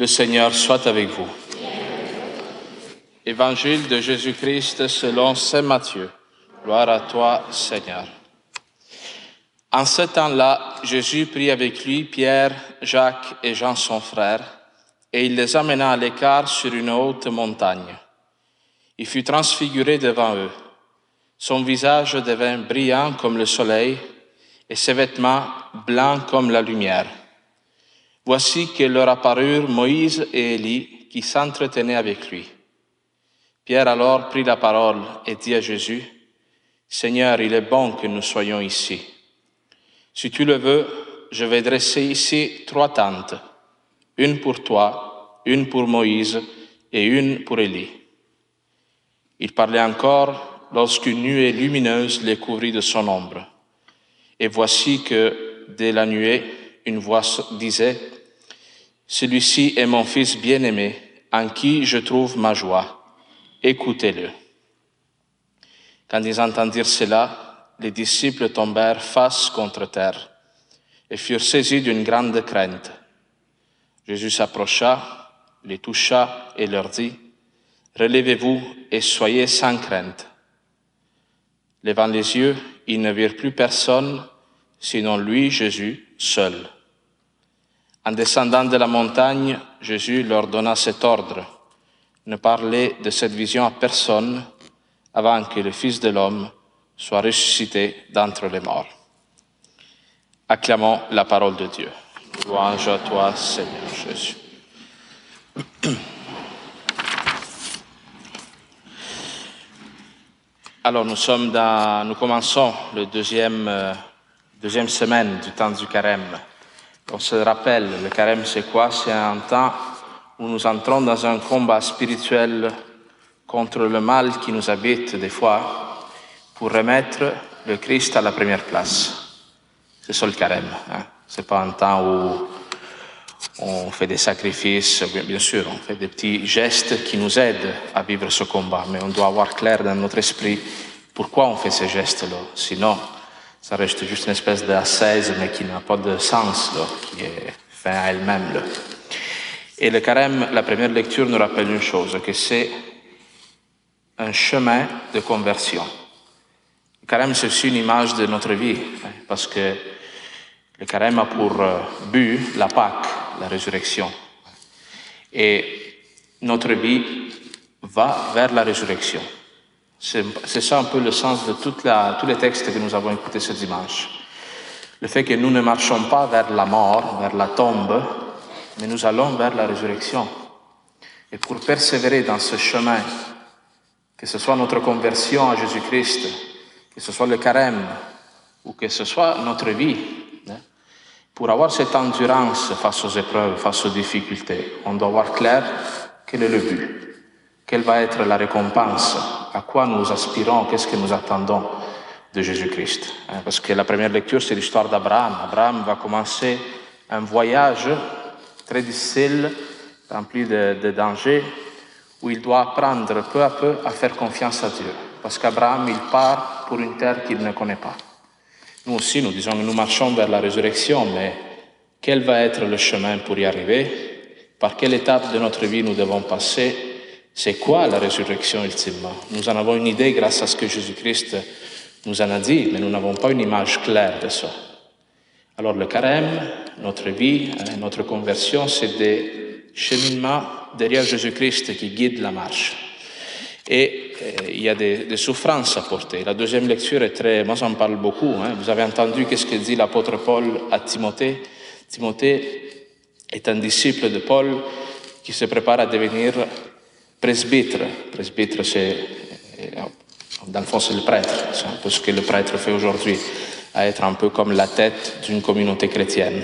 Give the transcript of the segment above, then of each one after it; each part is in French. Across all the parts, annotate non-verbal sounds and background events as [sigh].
Le Seigneur soit avec vous. Évangile de Jésus-Christ selon Saint Matthieu. Gloire à toi, Seigneur. En ce temps-là, Jésus prit avec lui Pierre, Jacques et Jean son frère, et il les amena à l'écart sur une haute montagne. Il fut transfiguré devant eux. Son visage devint brillant comme le soleil, et ses vêtements blancs comme la lumière. Voici que leur apparurent Moïse et Élie qui s'entretenaient avec lui. Pierre alors prit la parole et dit à Jésus, Seigneur, il est bon que nous soyons ici. Si tu le veux, je vais dresser ici trois tentes, une pour toi, une pour Moïse et une pour Élie. Il parlait encore lorsqu'une nuée lumineuse les couvrit de son ombre. Et voici que, dès la nuée, une voix disait, Celui-ci est mon Fils bien-aimé, en qui je trouve ma joie. Écoutez-le. Quand ils entendirent cela, les disciples tombèrent face contre terre et furent saisis d'une grande crainte. Jésus s'approcha, les toucha et leur dit, Relevez-vous et soyez sans crainte. Levant les yeux, ils ne virent plus personne, sinon lui, Jésus, seul. En descendant de la montagne, Jésus leur donna cet ordre. Ne parlez de cette vision à personne avant que le Fils de l'homme soit ressuscité d'entre les morts. Acclamons la parole de Dieu. Louange à toi, Seigneur Jésus. Alors nous sommes dans, nous commençons le deuxième, euh, deuxième semaine du temps du carême. On se rappelle, le carême c'est quoi? C'est un temps où nous entrons dans un combat spirituel contre le mal qui nous habite des fois pour remettre le Christ à la première place. C'est ça le carême. Hein? C'est pas un temps où on fait des sacrifices, bien sûr, on fait des petits gestes qui nous aident à vivre ce combat, mais on doit avoir clair dans notre esprit pourquoi on fait ces gestes-là. Sinon, ça reste juste une espèce d'assaise, mais qui n'a pas de sens, là, qui est fait à elle-même. Et le carême, la première lecture nous rappelle une chose, que c'est un chemin de conversion. Le carême, c'est aussi une image de notre vie, hein, parce que le carême a pour euh, but la Pâque, la résurrection. Et notre vie va vers la résurrection. C'est ça un peu le sens de toute la, tous les textes que nous avons écoutés ce dimanche. Le fait que nous ne marchons pas vers la mort, vers la tombe, mais nous allons vers la résurrection. Et pour persévérer dans ce chemin, que ce soit notre conversion à Jésus-Christ, que ce soit le carême, ou que ce soit notre vie, pour avoir cette endurance face aux épreuves, face aux difficultés, on doit avoir clair quel est le but, quelle va être la récompense, à quoi nous aspirons, qu'est-ce que nous attendons de Jésus-Christ. Hein, parce que la première lecture, c'est l'histoire d'Abraham. Abraham va commencer un voyage très difficile, rempli de, de dangers, où il doit apprendre peu à peu à faire confiance à Dieu. Parce qu'Abraham, il part pour une terre qu'il ne connaît pas. Nous aussi, nous disons que nous marchons vers la résurrection, mais quel va être le chemin pour y arriver? Par quelle étape de notre vie nous devons passer C'est quoi la résurrection ultimement? Nous en avons une idée grâce à ce que Jésus-Christ nous en a dit, mais nous n'avons pas une image claire de ça. Alors le carême, notre vie, hein, notre conversion, c'est des cheminements derrière Jésus-Christ qui guident la marche. Et euh, il y a des, souffrances à porter. La deuxième lecture est très... Moi, j'en parle beaucoup. Hein. Vous avez entendu qu'est-ce que dit l'apôtre Paul à Timothée? Timothée est un disciple de Paul qui se prépare à devenir presbytre. Presbytre, c'est... Dans le fond, c'est le prêtre. C'est un peu ce que le prêtre fait aujourd'hui, à être un peu comme la tête d'une communauté chrétienne.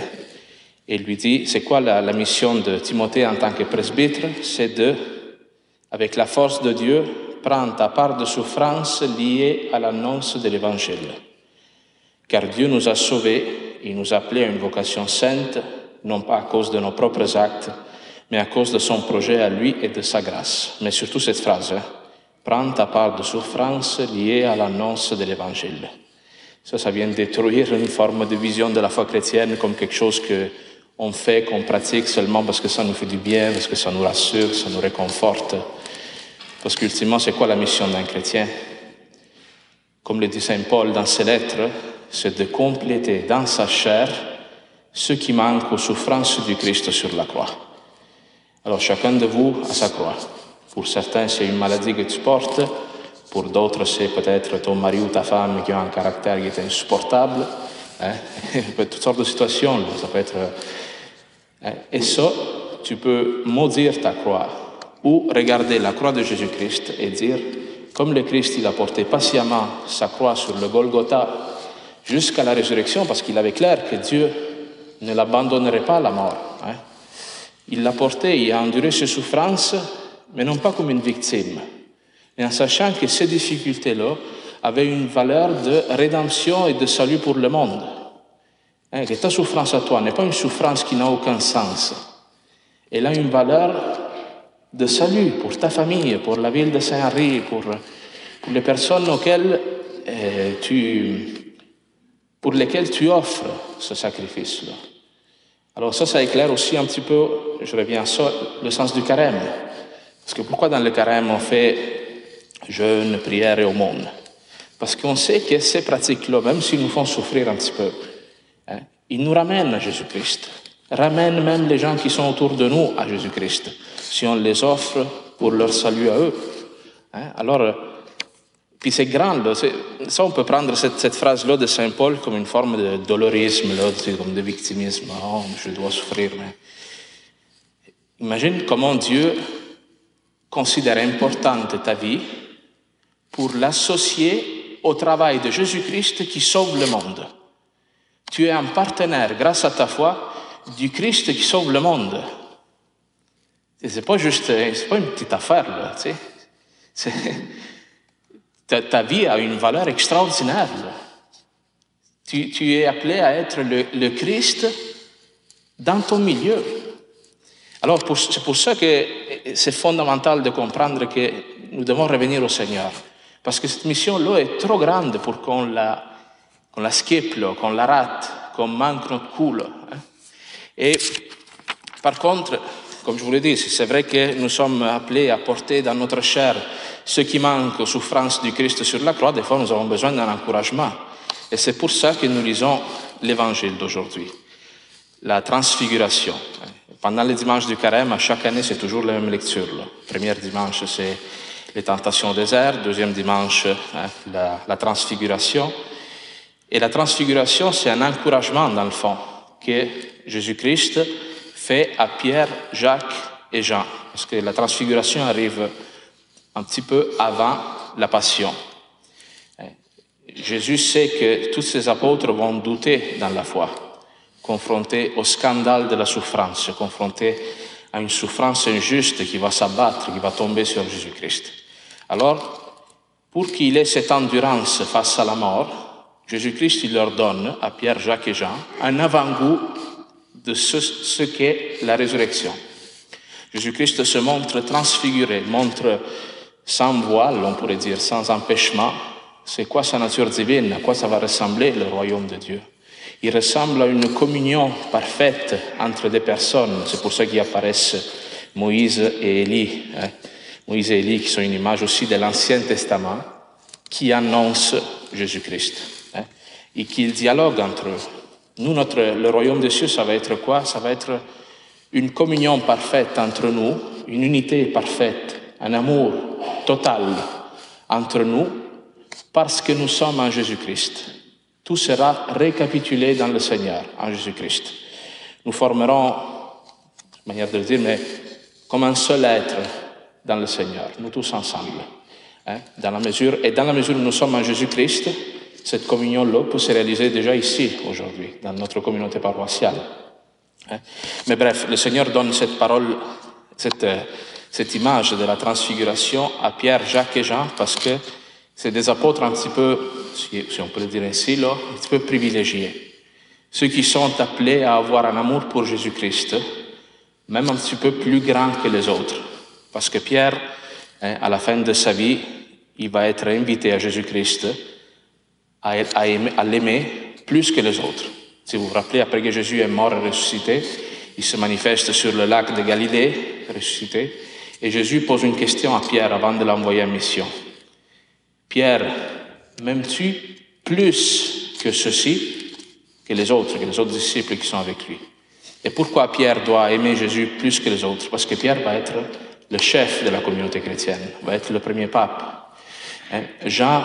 Et lui dit, c'est quoi la, la mission de Timothée en tant que presbytre C'est de avec la force de Dieu, prends ta part de souffrance liée à l'annonce de l'Évangile. Car Dieu nous a sauvés, il nous a appelés à une vocation sainte, non pas à cause de nos propres actes, mais à cause de son projet à lui et de sa grâce. Mais surtout cette phrase, hein, prends ta part de souffrance liée à l'annonce de l'Évangile. Ça, ça vient détruire une forme de vision de la foi chrétienne comme quelque chose que on fait, qu'on pratique seulement parce que ça nous fait du bien, parce que ça nous rassure, ça nous réconforte. Parce qu'ultimement, c'est quoi la mission d'un chrétien? Comme le dit Saint Paul dans ses lettres, c'est de compléter dans sa chair ce qui manque aux souffrances du Christ sur la croix. Alors chacun de vous a sa croix. Pour certains, c'est une maladie que tu portes. Pour d'autres, c'est peut-être ton mari ou ta femme qui a un caractère qui est insupportable. Hein? [laughs] toutes sortes de situations. Ça peut être... Hein? Et ça, tu peux maudire ta croix ou regarder la croix de Jésus-Christ et dire, comme le Christ, il a porté patiemment sa croix sur le Golgotha jusqu'à la résurrection, parce qu'il avait clair que Dieu ne l'abandonnerait pas à la mort. Hein. Il l'a porté, il a enduré ses souffrances, mais non pas comme une victime, mais en sachant que ces difficultés-là avaient une valeur de rédemption et de salut pour le monde. Hein, que ta souffrance à toi n'est pas une souffrance qui n'a aucun sens. Elle a une valeur de salut pour ta famille, pour la ville de Saint-Henri, pour, pour, les personnes auxquelles, euh, tu, pour lesquelles tu offres ce sacrifice-là. Alors ça, ça éclaire aussi un petit peu, je reviens à ça, le sens du carême. Parce que pourquoi dans le carême on fait jeûne, prière et aumône? Parce qu'on sait que ces pratiques-là, même s'ils nous font souffrir un petit peu, hein, ils nous ramènent à Jésus-Christ, ramènent même les gens qui sont autour de nous à Jésus-Christ si on les offre pour leur salut à eux. Hein? Alors, puis c'est grand, ça on peut prendre cette, phrase-là de Saint Paul comme une forme de dolorisme, comme de victimisme. Oh, je dois souffrir. Mais... Imagine comment Dieu considère importante ta vie pour l'associer au travail de Jésus-Christ qui sauve le monde. Tu es un partenaire, grâce à ta foi, du Christ qui sauve le monde. C'est pas juste, c'est pas une petite affaire, là. Ta, vie a une valeur extraordinaire. Tu, es appelé à être le Christ dans ton milieu. Alors, c'est pour ça que c'est fondamental de comprendre que nous devons revenir au Seigneur. Parce que cette mission-là est trop grande pour qu'on la, qu'on la skip, qu'on la rate, qu'on manque notre coup. Hein. Et par contre, comme je vous l'ai dit, c'est vrai que nous sommes appelés à porter dans notre chair ce qui manque aux souffrances du Christ sur la croix. Des fois, nous avons besoin d'un encouragement. Et c'est pour ça que nous lisons l'évangile d'aujourd'hui. La transfiguration. Pendant les dimanches du carême, à chaque année, c'est toujours la même lecture. Là. Premier dimanche, c'est les tentations au désert. Deuxième dimanche, hein, la, la transfiguration. Et la transfiguration, c'est un encouragement, dans le fond, que Jésus-Christ fait à Pierre, Jacques et Jean, parce que la transfiguration arrive un petit peu avant la passion. Jésus sait que tous ses apôtres vont douter dans la foi, confrontés au scandale de la souffrance, confrontés à une souffrance injuste qui va s'abattre, qui va tomber sur Jésus-Christ. Alors, pour qu'il ait cette endurance face à la mort, Jésus-Christ il leur donne, à Pierre, Jacques et Jean, un avant-goût de ce, qu'est la résurrection. Jésus-Christ se montre transfiguré, montre sans voile, on pourrait dire, sans empêchement, c'est quoi sa nature divine, à quoi ça va ressembler le royaume de Dieu? Il ressemble à une communion parfaite entre des personnes. C'est pour ça qu'il apparaissent Moïse et Élie. Hein. Moïse et Élie qui sont une image aussi de l'Ancien Testament qui annonce Jésus-Christ hein, et qu'ils dialoguent entre eux. Nous, notre, le royaume des cieux, ça va être quoi? Ça va être une communion parfaite entre nous, une unité parfaite, un amour total entre nous, parce que nous sommes en Jésus-Christ. Tout sera récapitulé dans le Seigneur, en Jésus-Christ. Nous formerons, manière de le dire, mais comme un seul être dans le Seigneur, nous tous ensemble. Hein, dans la mesure, et dans la mesure où nous sommes en Jésus-Christ, cette communion-là peut se réaliser déjà ici, aujourd'hui, dans notre communauté paroissiale. Hein. Mais bref, le Seigneur donne cette parole, euh, cette image de la transfiguration à Pierre, Jacques et Jean, parce que c'est des apôtres un petit peu, si on peut le dire ainsi, un petit peu privilégiés. Ceux qui sont appelés à avoir un amour pour Jésus-Christ, même un petit peu plus grand que les autres. Parce que Pierre, hein, à la fin de sa vie, il va être invité à Jésus-Christ à, l'aimer plus que les autres. Si vous vous rappelez, après que Jésus est mort et ressuscité, il se manifeste sur le lac de Galilée, ressuscité, et Jésus pose une question à Pierre avant de l'envoyer en mission. Pierre, m'aimes-tu plus que ceci, que les autres, que les autres disciples qui sont avec lui? Et pourquoi Pierre doit aimer Jésus plus que les autres? Parce que Pierre va être le chef de la communauté chrétienne, va être le premier pape. Hein? Jean,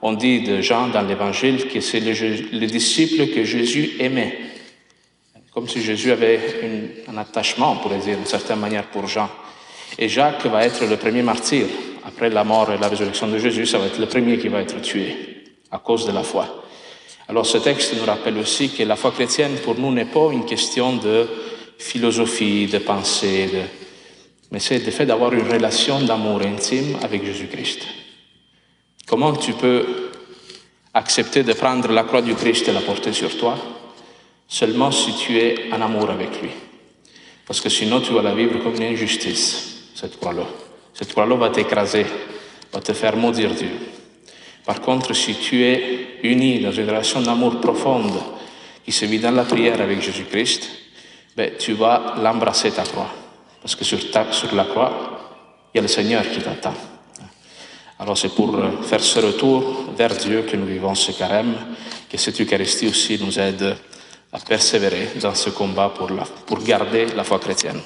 on dit de Jean dans l'évangile que c'est le, le, disciple que Jésus aimait. Comme si Jésus avait un attachement, on pourrait dire, d'une certaine manière, pour Jean. Et Jacques va être le premier martyr. Après la mort et la résurrection de Jésus, ça va être le premier qui va être tué à cause de la foi. Alors ce texte nous rappelle aussi que la foi chrétienne pour nous n'est pas une question de philosophie, de pensée, mais c'est le fait d'avoir une relation d'amour intime avec Jésus-Christ. Comment tu peux accepter de prendre la croix du Christ et la porter sur toi Seulement si tu es en amour avec lui? Parce que sinon tu vas la vivre comme une injustice, cette croix-là. Cette croix-là va t'écraser, va te faire maudire Dieu. Par contre, si tu es uni dans une relation d'amour profonde qui se vit dans la prière avec Jésus-Christ, ben, tu vas l'embrasser ta croix. Parce que sur, la croix, il y a le Seigneur qui t'attend. Alors c'est pour faire ce retour vers Dieu que nous vivons ce carême, que cette Eucharistie aussi nous aide à persévérer dans ce combat pour garder la foi chrétienne.